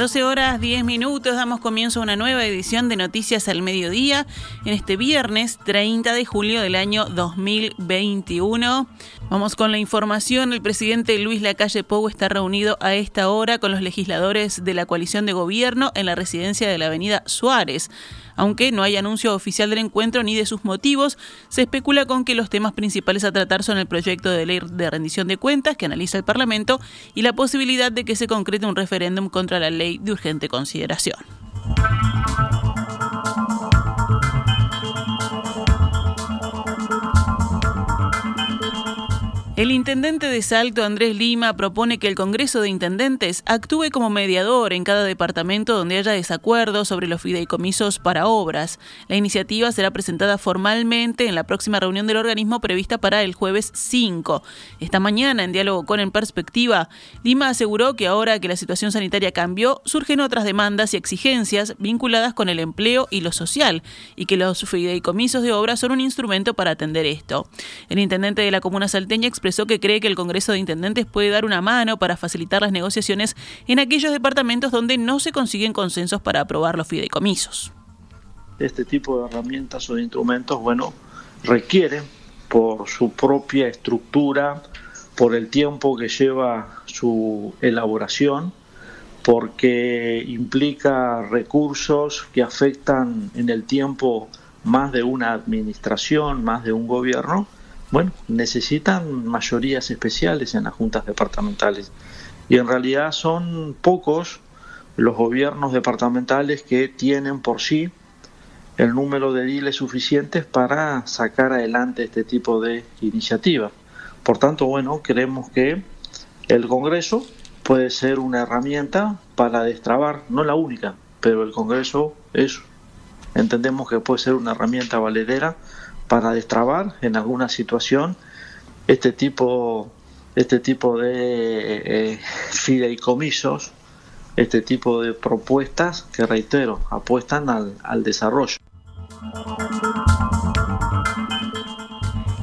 12 horas 10 minutos, damos comienzo a una nueva edición de Noticias al Mediodía en este viernes 30 de julio del año 2021. Vamos con la información. El presidente Luis Lacalle Pou está reunido a esta hora con los legisladores de la coalición de gobierno en la residencia de la avenida Suárez. Aunque no hay anuncio oficial del encuentro ni de sus motivos, se especula con que los temas principales a tratar son el proyecto de ley de rendición de cuentas que analiza el Parlamento y la posibilidad de que se concrete un referéndum contra la ley de urgente consideración. El intendente de Salto, Andrés Lima, propone que el Congreso de Intendentes actúe como mediador en cada departamento donde haya desacuerdos sobre los fideicomisos para obras. La iniciativa será presentada formalmente en la próxima reunión del organismo prevista para el jueves 5. Esta mañana, en diálogo con En Perspectiva, Lima aseguró que ahora que la situación sanitaria cambió, surgen otras demandas y exigencias vinculadas con el empleo y lo social, y que los fideicomisos de obras son un instrumento para atender esto. El intendente de la comuna salteña expresó que cree que el Congreso de Intendentes puede dar una mano para facilitar las negociaciones en aquellos departamentos donde no se consiguen consensos para aprobar los fideicomisos. Este tipo de herramientas o de instrumentos, bueno, requieren por su propia estructura, por el tiempo que lleva su elaboración, porque implica recursos que afectan en el tiempo más de una administración, más de un gobierno, bueno, necesitan mayorías especiales en las juntas departamentales. Y en realidad son pocos los gobiernos departamentales que tienen por sí el número de diles suficientes para sacar adelante este tipo de iniciativas. Por tanto, bueno, creemos que el Congreso puede ser una herramienta para destrabar, no la única, pero el Congreso es, entendemos que puede ser una herramienta valedera para destrabar en alguna situación este tipo, este tipo de eh, fideicomisos, este tipo de propuestas que, reitero, apuestan al, al desarrollo.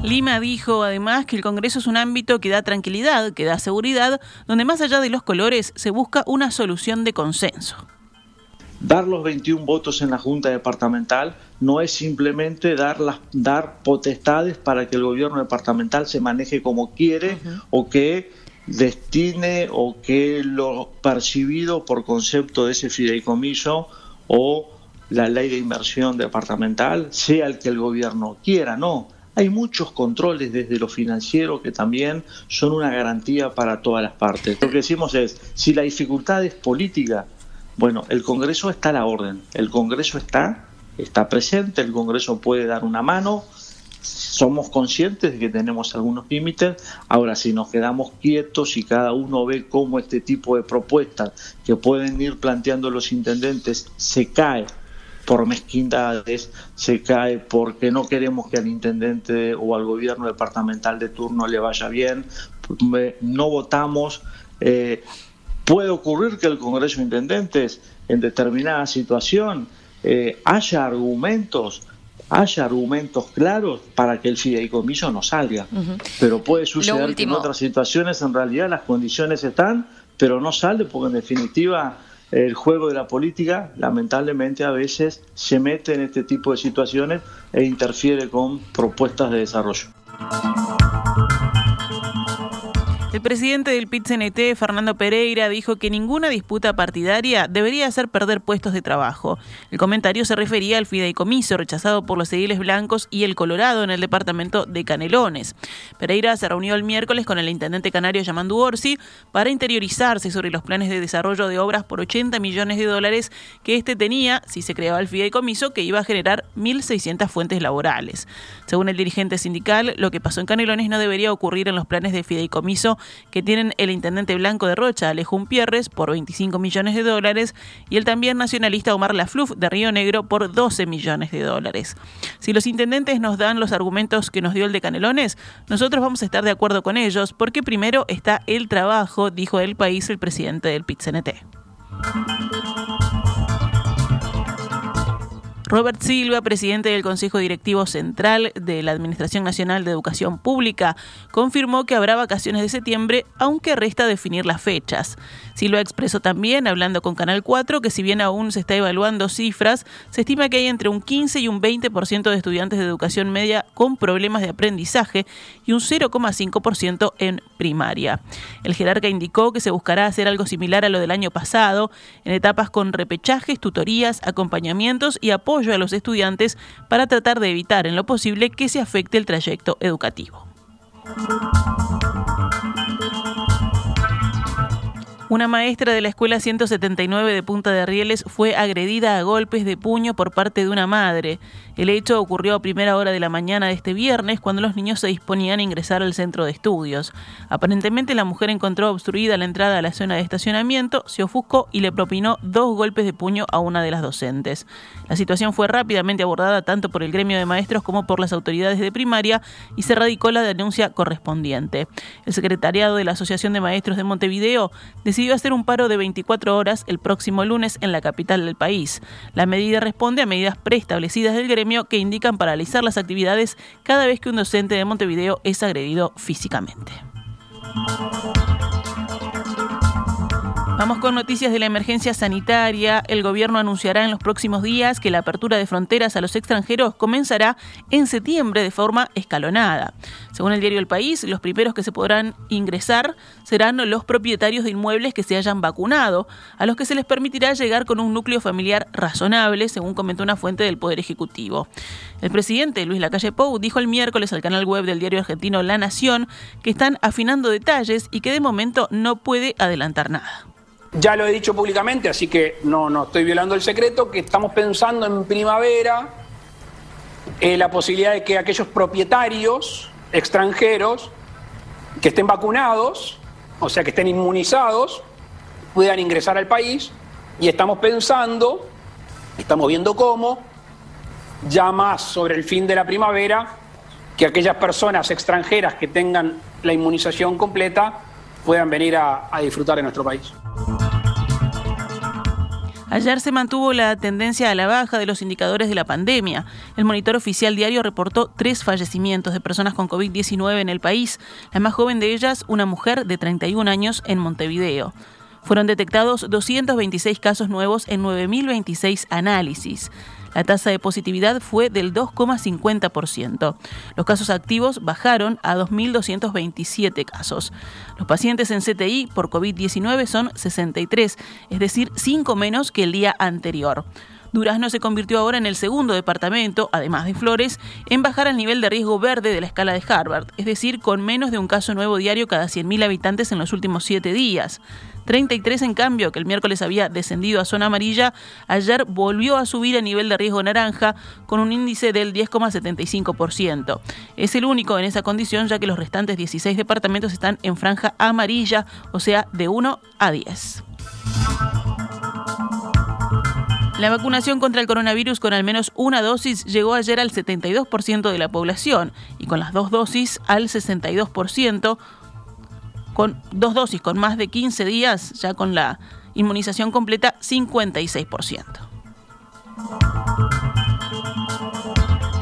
Lima dijo además que el Congreso es un ámbito que da tranquilidad, que da seguridad, donde más allá de los colores se busca una solución de consenso. Dar los 21 votos en la Junta Departamental no es simplemente dar, las, dar potestades para que el gobierno departamental se maneje como quiere o que destine o que lo percibido por concepto de ese fideicomiso o la ley de inversión departamental sea el que el gobierno quiera, no. Hay muchos controles desde lo financiero que también son una garantía para todas las partes. Lo que decimos es, si la dificultad es política, bueno, el Congreso está a la orden, el Congreso está, está presente, el Congreso puede dar una mano, somos conscientes de que tenemos algunos límites, ahora si nos quedamos quietos y cada uno ve cómo este tipo de propuestas que pueden ir planteando los intendentes se cae por mezquindades, se cae porque no queremos que al intendente o al gobierno departamental de turno le vaya bien, no votamos, eh, Puede ocurrir que el Congreso de Intendentes en determinada situación eh, haya argumentos haya argumentos claros para que el fideicomiso no salga. Pero puede suceder que en otras situaciones en realidad las condiciones están, pero no sale porque en definitiva el juego de la política lamentablemente a veces se mete en este tipo de situaciones e interfiere con propuestas de desarrollo. El presidente del PIT-CNT, Fernando Pereira, dijo que ninguna disputa partidaria debería hacer perder puestos de trabajo. El comentario se refería al fideicomiso rechazado por los ediles blancos y el Colorado en el departamento de Canelones. Pereira se reunió el miércoles con el intendente canario Yamandu Orsi para interiorizarse sobre los planes de desarrollo de obras por 80 millones de dólares que este tenía si se creaba el fideicomiso que iba a generar 1.600 fuentes laborales. Según el dirigente sindical, lo que pasó en Canelones no debería ocurrir en los planes de fideicomiso que tienen el intendente blanco de Rocha, Alejón Pierres, por 25 millones de dólares, y el también nacionalista Omar Lafluf de Río Negro por 12 millones de dólares. Si los intendentes nos dan los argumentos que nos dio el de Canelones, nosotros vamos a estar de acuerdo con ellos, porque primero está el trabajo, dijo el país el presidente del PIT-CNT. Robert Silva, presidente del Consejo Directivo Central de la Administración Nacional de Educación Pública, confirmó que habrá vacaciones de septiembre, aunque resta definir las fechas. Silva expresó también, hablando con Canal 4, que si bien aún se está evaluando cifras, se estima que hay entre un 15 y un 20% de estudiantes de educación media con problemas de aprendizaje y un 0,5% en primaria. El jerarca indicó que se buscará hacer algo similar a lo del año pasado, en etapas con repechajes, tutorías, acompañamientos y apoyo a los estudiantes para tratar de evitar en lo posible que se afecte el trayecto educativo. Una maestra de la escuela 179 de Punta de Rieles fue agredida a golpes de puño por parte de una madre. El hecho ocurrió a primera hora de la mañana de este viernes cuando los niños se disponían a ingresar al centro de estudios. Aparentemente la mujer encontró obstruida la entrada a la zona de estacionamiento, se ofuscó y le propinó dos golpes de puño a una de las docentes. La situación fue rápidamente abordada tanto por el gremio de maestros como por las autoridades de primaria y se radicó la denuncia correspondiente. El secretariado de la Asociación de Maestros de Montevideo decidió hacer un paro de 24 horas el próximo lunes en la capital del país. La medida responde a medidas preestablecidas del gremio que indican paralizar las actividades cada vez que un docente de Montevideo es agredido físicamente. Vamos con noticias de la emergencia sanitaria. El gobierno anunciará en los próximos días que la apertura de fronteras a los extranjeros comenzará en septiembre de forma escalonada. Según el diario El País, los primeros que se podrán ingresar serán los propietarios de inmuebles que se hayan vacunado, a los que se les permitirá llegar con un núcleo familiar razonable, según comentó una fuente del Poder Ejecutivo. El presidente Luis Lacalle Pou dijo el miércoles al canal web del diario argentino La Nación que están afinando detalles y que de momento no puede adelantar nada. Ya lo he dicho públicamente, así que no, no estoy violando el secreto, que estamos pensando en primavera eh, la posibilidad de que aquellos propietarios extranjeros que estén vacunados, o sea, que estén inmunizados, puedan ingresar al país y estamos pensando, estamos viendo cómo, ya más sobre el fin de la primavera, que aquellas personas extranjeras que tengan la inmunización completa puedan venir a, a disfrutar de nuestro país. Ayer se mantuvo la tendencia a la baja de los indicadores de la pandemia. El monitor oficial diario reportó tres fallecimientos de personas con COVID-19 en el país, la más joven de ellas una mujer de 31 años en Montevideo. Fueron detectados 226 casos nuevos en 9.026 análisis. La tasa de positividad fue del 2,50%. Los casos activos bajaron a 2.227 casos. Los pacientes en CTI por COVID-19 son 63, es decir, 5 menos que el día anterior. Durazno se convirtió ahora en el segundo departamento, además de Flores, en bajar al nivel de riesgo verde de la escala de Harvard, es decir, con menos de un caso nuevo diario cada 100.000 habitantes en los últimos siete días. 33 en cambio, que el miércoles había descendido a zona amarilla, ayer volvió a subir a nivel de riesgo naranja con un índice del 10,75%. Es el único en esa condición ya que los restantes 16 departamentos están en franja amarilla, o sea, de 1 a 10. La vacunación contra el coronavirus con al menos una dosis llegó ayer al 72% de la población y con las dos dosis al 62%, con dos dosis con más de 15 días, ya con la inmunización completa, 56%.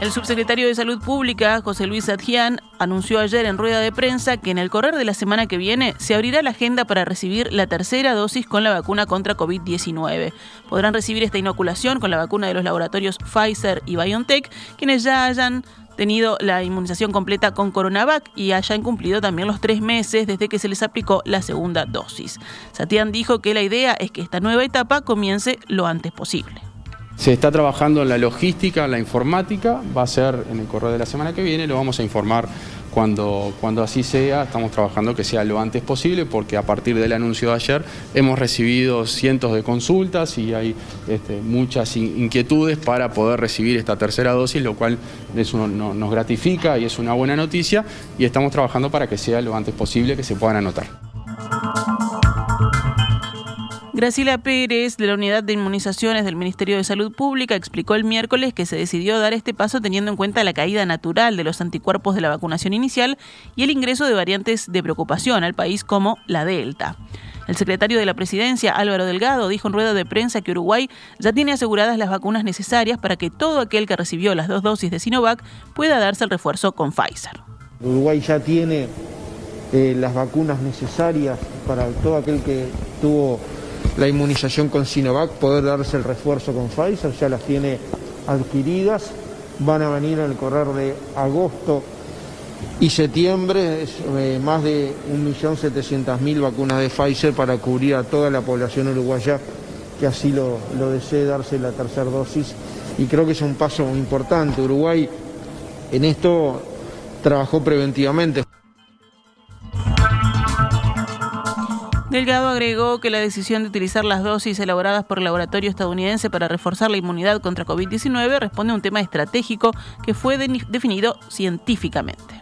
El subsecretario de Salud Pública, José Luis Adjian, anunció ayer en rueda de prensa que en el correr de la semana que viene se abrirá la agenda para recibir la tercera dosis con la vacuna contra COVID-19. Podrán recibir esta inoculación con la vacuna de los laboratorios Pfizer y BioNTech quienes ya hayan tenido la inmunización completa con Coronavac y hayan cumplido también los tres meses desde que se les aplicó la segunda dosis. Satian dijo que la idea es que esta nueva etapa comience lo antes posible. Se está trabajando en la logística, en la informática, va a ser en el correo de la semana que viene, lo vamos a informar cuando, cuando así sea, estamos trabajando que sea lo antes posible porque a partir del anuncio de ayer hemos recibido cientos de consultas y hay este, muchas inquietudes para poder recibir esta tercera dosis, lo cual nos gratifica y es una buena noticia y estamos trabajando para que sea lo antes posible que se puedan anotar. Graciela Pérez, de la Unidad de Inmunizaciones del Ministerio de Salud Pública, explicó el miércoles que se decidió dar este paso teniendo en cuenta la caída natural de los anticuerpos de la vacunación inicial y el ingreso de variantes de preocupación al país como la Delta. El secretario de la Presidencia, Álvaro Delgado, dijo en rueda de prensa que Uruguay ya tiene aseguradas las vacunas necesarias para que todo aquel que recibió las dos dosis de Sinovac pueda darse el refuerzo con Pfizer. Uruguay ya tiene eh, las vacunas necesarias para todo aquel que tuvo la inmunización con Sinovac, poder darse el refuerzo con Pfizer, ya las tiene adquiridas, van a venir en el correr de agosto y septiembre eh, más de 1.700.000 vacunas de Pfizer para cubrir a toda la población uruguaya que así lo, lo desee darse la tercera dosis y creo que es un paso importante. Uruguay en esto trabajó preventivamente. Delgado agregó que la decisión de utilizar las dosis elaboradas por el laboratorio estadounidense para reforzar la inmunidad contra COVID-19 responde a un tema estratégico que fue definido científicamente.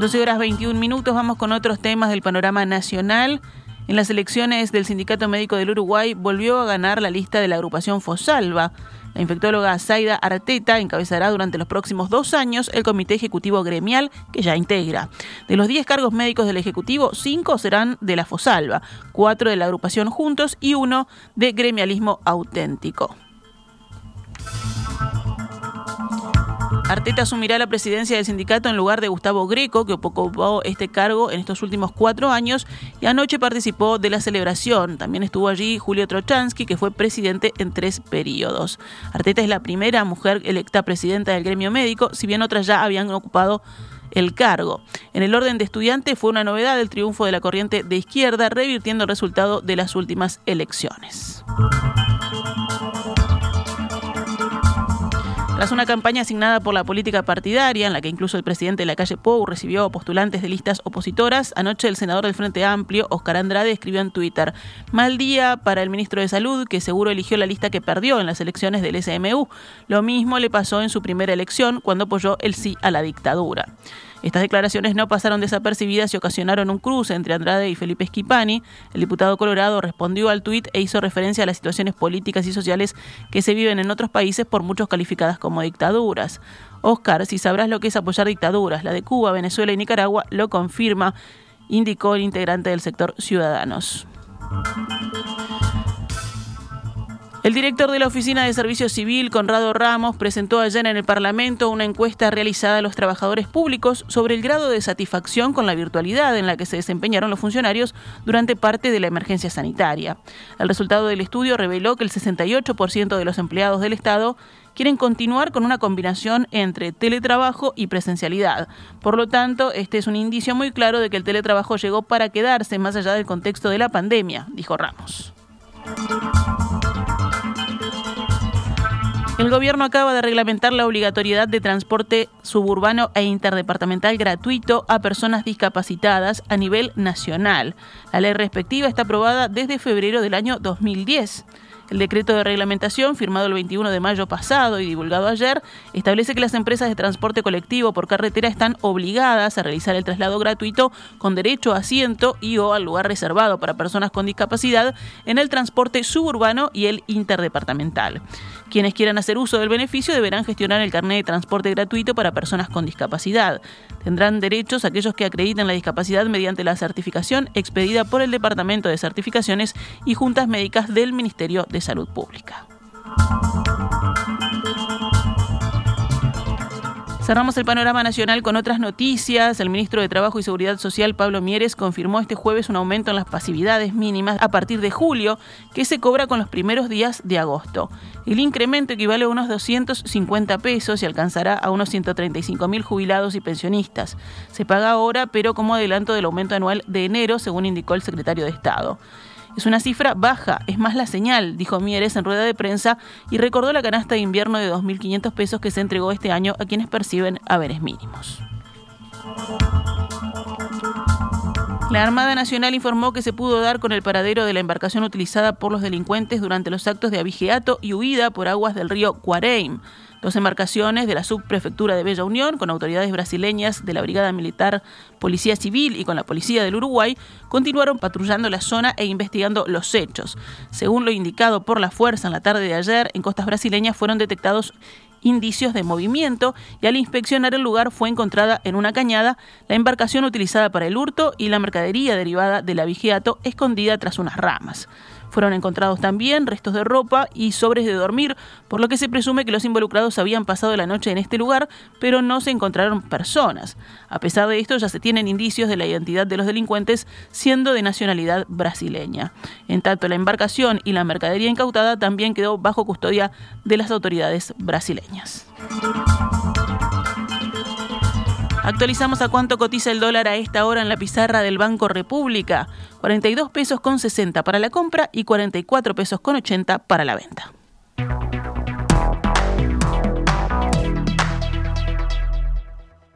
12 horas 21 minutos, vamos con otros temas del panorama nacional. En las elecciones del Sindicato Médico del Uruguay volvió a ganar la lista de la agrupación Fosalva. La infectóloga Zaida Arteta encabezará durante los próximos dos años el comité ejecutivo gremial que ya integra. De los 10 cargos médicos del Ejecutivo, cinco serán de la Fosalva, cuatro de la agrupación Juntos y uno de gremialismo auténtico. Arteta asumirá la presidencia del sindicato en lugar de Gustavo Greco, que ocupó este cargo en estos últimos cuatro años y anoche participó de la celebración. También estuvo allí Julio Trochansky, que fue presidente en tres periodos. Arteta es la primera mujer electa presidenta del gremio médico, si bien otras ya habían ocupado el cargo. En el orden de estudiante fue una novedad el triunfo de la corriente de izquierda, revirtiendo el resultado de las últimas elecciones. Tras una campaña asignada por la política partidaria, en la que incluso el presidente de la calle Pou recibió postulantes de listas opositoras, anoche el senador del Frente Amplio, Oscar Andrade, escribió en Twitter: Mal día para el ministro de Salud, que seguro eligió la lista que perdió en las elecciones del SMU. Lo mismo le pasó en su primera elección, cuando apoyó el sí a la dictadura. Estas declaraciones no pasaron desapercibidas y ocasionaron un cruce entre Andrade y Felipe Schipani. El diputado colorado respondió al tuit e hizo referencia a las situaciones políticas y sociales que se viven en otros países por muchos calificadas como dictaduras. Oscar, si sabrás lo que es apoyar dictaduras, la de Cuba, Venezuela y Nicaragua, lo confirma, indicó el integrante del sector Ciudadanos. El director de la Oficina de Servicio Civil, Conrado Ramos, presentó ayer en el Parlamento una encuesta realizada a los trabajadores públicos sobre el grado de satisfacción con la virtualidad en la que se desempeñaron los funcionarios durante parte de la emergencia sanitaria. El resultado del estudio reveló que el 68% de los empleados del Estado quieren continuar con una combinación entre teletrabajo y presencialidad. Por lo tanto, este es un indicio muy claro de que el teletrabajo llegó para quedarse más allá del contexto de la pandemia, dijo Ramos. El gobierno acaba de reglamentar la obligatoriedad de transporte suburbano e interdepartamental gratuito a personas discapacitadas a nivel nacional. La ley respectiva está aprobada desde febrero del año 2010. El decreto de reglamentación, firmado el 21 de mayo pasado y divulgado ayer, establece que las empresas de transporte colectivo por carretera están obligadas a realizar el traslado gratuito con derecho a asiento y o al lugar reservado para personas con discapacidad en el transporte suburbano y el interdepartamental. Quienes quieran hacer uso del beneficio deberán gestionar el carnet de transporte gratuito para personas con discapacidad. Tendrán derechos aquellos que acrediten la discapacidad mediante la certificación expedida por el Departamento de Certificaciones y Juntas Médicas del Ministerio de Salud Pública. Cerramos el panorama nacional con otras noticias. El ministro de Trabajo y Seguridad Social, Pablo Mieres, confirmó este jueves un aumento en las pasividades mínimas a partir de julio, que se cobra con los primeros días de agosto. El incremento equivale a unos 250 pesos y alcanzará a unos 135 mil jubilados y pensionistas. Se paga ahora, pero como adelanto del aumento anual de enero, según indicó el secretario de Estado. Es una cifra baja, es más la señal, dijo Mieres en rueda de prensa y recordó la canasta de invierno de 2.500 pesos que se entregó este año a quienes perciben haberes mínimos. La Armada Nacional informó que se pudo dar con el paradero de la embarcación utilizada por los delincuentes durante los actos de abigeato y huida por aguas del río Cuareim. Dos embarcaciones de la subprefectura de Bella Unión, con autoridades brasileñas de la Brigada Militar, Policía Civil y con la Policía del Uruguay, continuaron patrullando la zona e investigando los hechos. Según lo indicado por la fuerza en la tarde de ayer, en costas brasileñas fueron detectados indicios de movimiento y al inspeccionar el lugar fue encontrada en una cañada la embarcación utilizada para el hurto y la mercadería derivada del abigeato escondida tras unas ramas. Fueron encontrados también restos de ropa y sobres de dormir, por lo que se presume que los involucrados habían pasado la noche en este lugar, pero no se encontraron personas. A pesar de esto, ya se tienen indicios de la identidad de los delincuentes, siendo de nacionalidad brasileña. En tanto, la embarcación y la mercadería incautada también quedó bajo custodia de las autoridades brasileñas. Actualizamos a cuánto cotiza el dólar a esta hora en la pizarra del Banco República. 42 pesos con 60 para la compra y 44 pesos con 80 para la venta.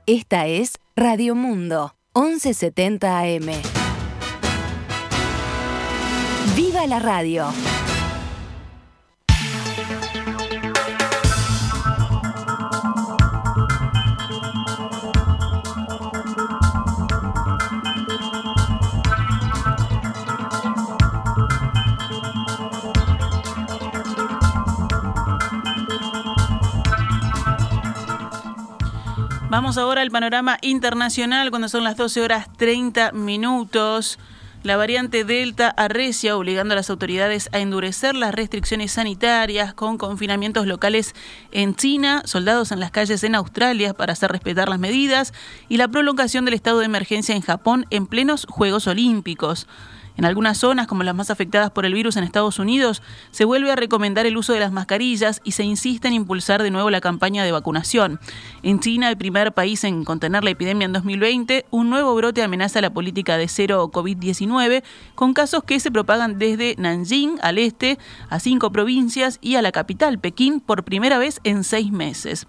Esta es Radio Mundo, 1170 AM. ¡Viva la radio! Vamos ahora al panorama internacional cuando son las 12 horas 30 minutos. La variante Delta arrecia, obligando a las autoridades a endurecer las restricciones sanitarias con confinamientos locales en China, soldados en las calles en Australia para hacer respetar las medidas y la prolongación del estado de emergencia en Japón en plenos Juegos Olímpicos. En algunas zonas, como las más afectadas por el virus en Estados Unidos, se vuelve a recomendar el uso de las mascarillas y se insiste en impulsar de nuevo la campaña de vacunación. En China, el primer país en contener la epidemia en 2020, un nuevo brote amenaza la política de cero COVID-19, con casos que se propagan desde Nanjing al este a cinco provincias y a la capital, Pekín, por primera vez en seis meses.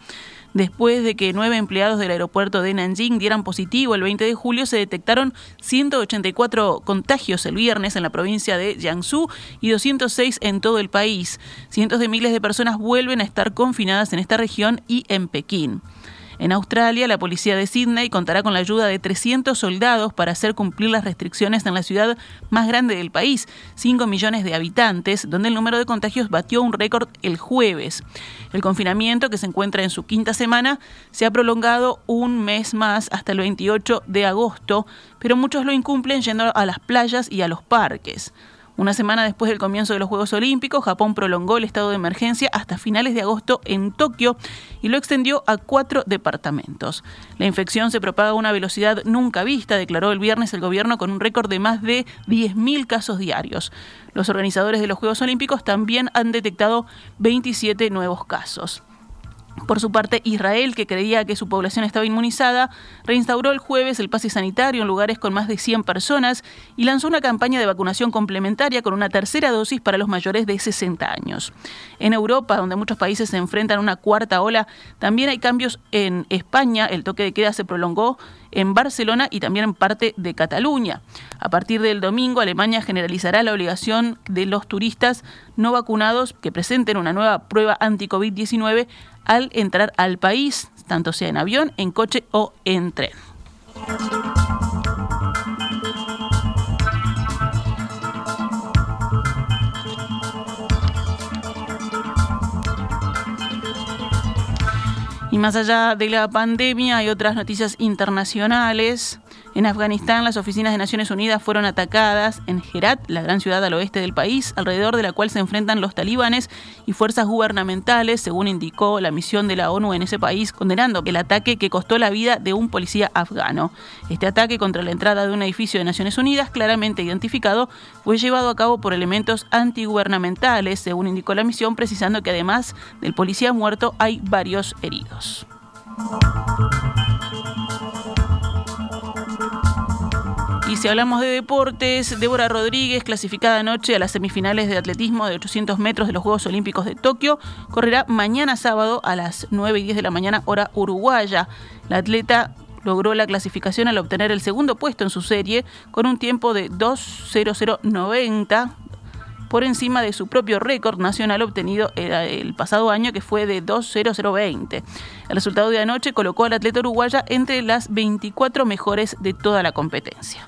Después de que nueve empleados del aeropuerto de Nanjing dieran positivo el 20 de julio, se detectaron 184 contagios el viernes en la provincia de Jiangsu y 206 en todo el país. Cientos de miles de personas vuelven a estar confinadas en esta región y en Pekín. En Australia, la policía de Sydney contará con la ayuda de 300 soldados para hacer cumplir las restricciones en la ciudad más grande del país, 5 millones de habitantes, donde el número de contagios batió un récord el jueves. El confinamiento, que se encuentra en su quinta semana, se ha prolongado un mes más hasta el 28 de agosto, pero muchos lo incumplen yendo a las playas y a los parques. Una semana después del comienzo de los Juegos Olímpicos, Japón prolongó el estado de emergencia hasta finales de agosto en Tokio y lo extendió a cuatro departamentos. La infección se propaga a una velocidad nunca vista, declaró el viernes el gobierno con un récord de más de 10.000 casos diarios. Los organizadores de los Juegos Olímpicos también han detectado 27 nuevos casos. Por su parte, Israel, que creía que su población estaba inmunizada, reinstauró el jueves el pase sanitario en lugares con más de 100 personas y lanzó una campaña de vacunación complementaria con una tercera dosis para los mayores de 60 años. En Europa, donde muchos países se enfrentan a una cuarta ola, también hay cambios en España. El toque de queda se prolongó en Barcelona y también en parte de Cataluña. A partir del domingo, Alemania generalizará la obligación de los turistas no vacunados que presenten una nueva prueba anti-COVID-19 al entrar al país, tanto sea en avión, en coche o en tren. Y más allá de la pandemia hay otras noticias internacionales. En Afganistán, las oficinas de Naciones Unidas fueron atacadas en Herat, la gran ciudad al oeste del país, alrededor de la cual se enfrentan los talibanes y fuerzas gubernamentales, según indicó la misión de la ONU en ese país, condenando el ataque que costó la vida de un policía afgano. Este ataque contra la entrada de un edificio de Naciones Unidas, claramente identificado, fue llevado a cabo por elementos antigubernamentales, según indicó la misión, precisando que además del policía muerto hay varios heridos. Y si hablamos de deportes, Débora Rodríguez, clasificada anoche a las semifinales de atletismo de 800 metros de los Juegos Olímpicos de Tokio, correrá mañana sábado a las 9 y 10 de la mañana, hora uruguaya. La atleta logró la clasificación al obtener el segundo puesto en su serie con un tiempo de 2.0090 por encima de su propio récord nacional obtenido el pasado año que fue de 2.0020. El resultado de anoche colocó al atleta uruguaya entre las 24 mejores de toda la competencia.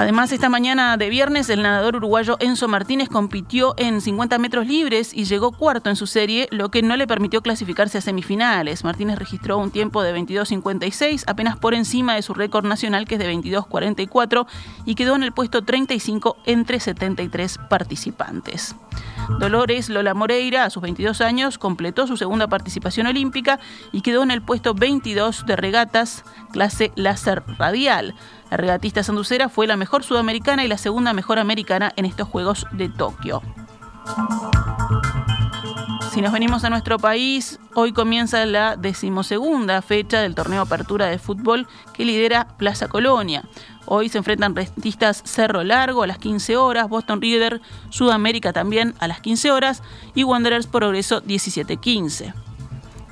Además, esta mañana de viernes, el nadador uruguayo Enzo Martínez compitió en 50 metros libres y llegó cuarto en su serie, lo que no le permitió clasificarse a semifinales. Martínez registró un tiempo de 22.56, apenas por encima de su récord nacional, que es de 22.44, y quedó en el puesto 35 entre 73 participantes. Dolores Lola Moreira, a sus 22 años, completó su segunda participación olímpica y quedó en el puesto 22 de regatas, clase láser radial. La regatista sanducera fue la mejor sudamericana y la segunda mejor americana en estos Juegos de Tokio. Si nos venimos a nuestro país, hoy comienza la decimosegunda fecha del torneo Apertura de Fútbol que lidera Plaza Colonia. Hoy se enfrentan rentistas Cerro Largo a las 15 horas, Boston River, Sudamérica también a las 15 horas y Wanderers Progreso 17-15.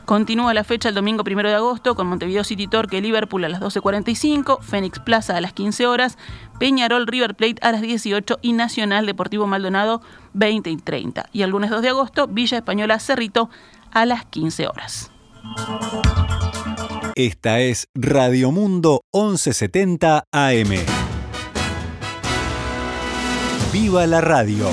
Continúa la fecha el domingo 1 de agosto con Montevideo City Torque Liverpool a las 12.45, Fénix Plaza a las 15 horas, Peñarol River Plate a las 18 y Nacional Deportivo Maldonado 20 y 30. Y el lunes 2 de agosto, Villa Española Cerrito a las 15 horas. Esta es Radio Mundo 1170 AM. ¡Viva la radio!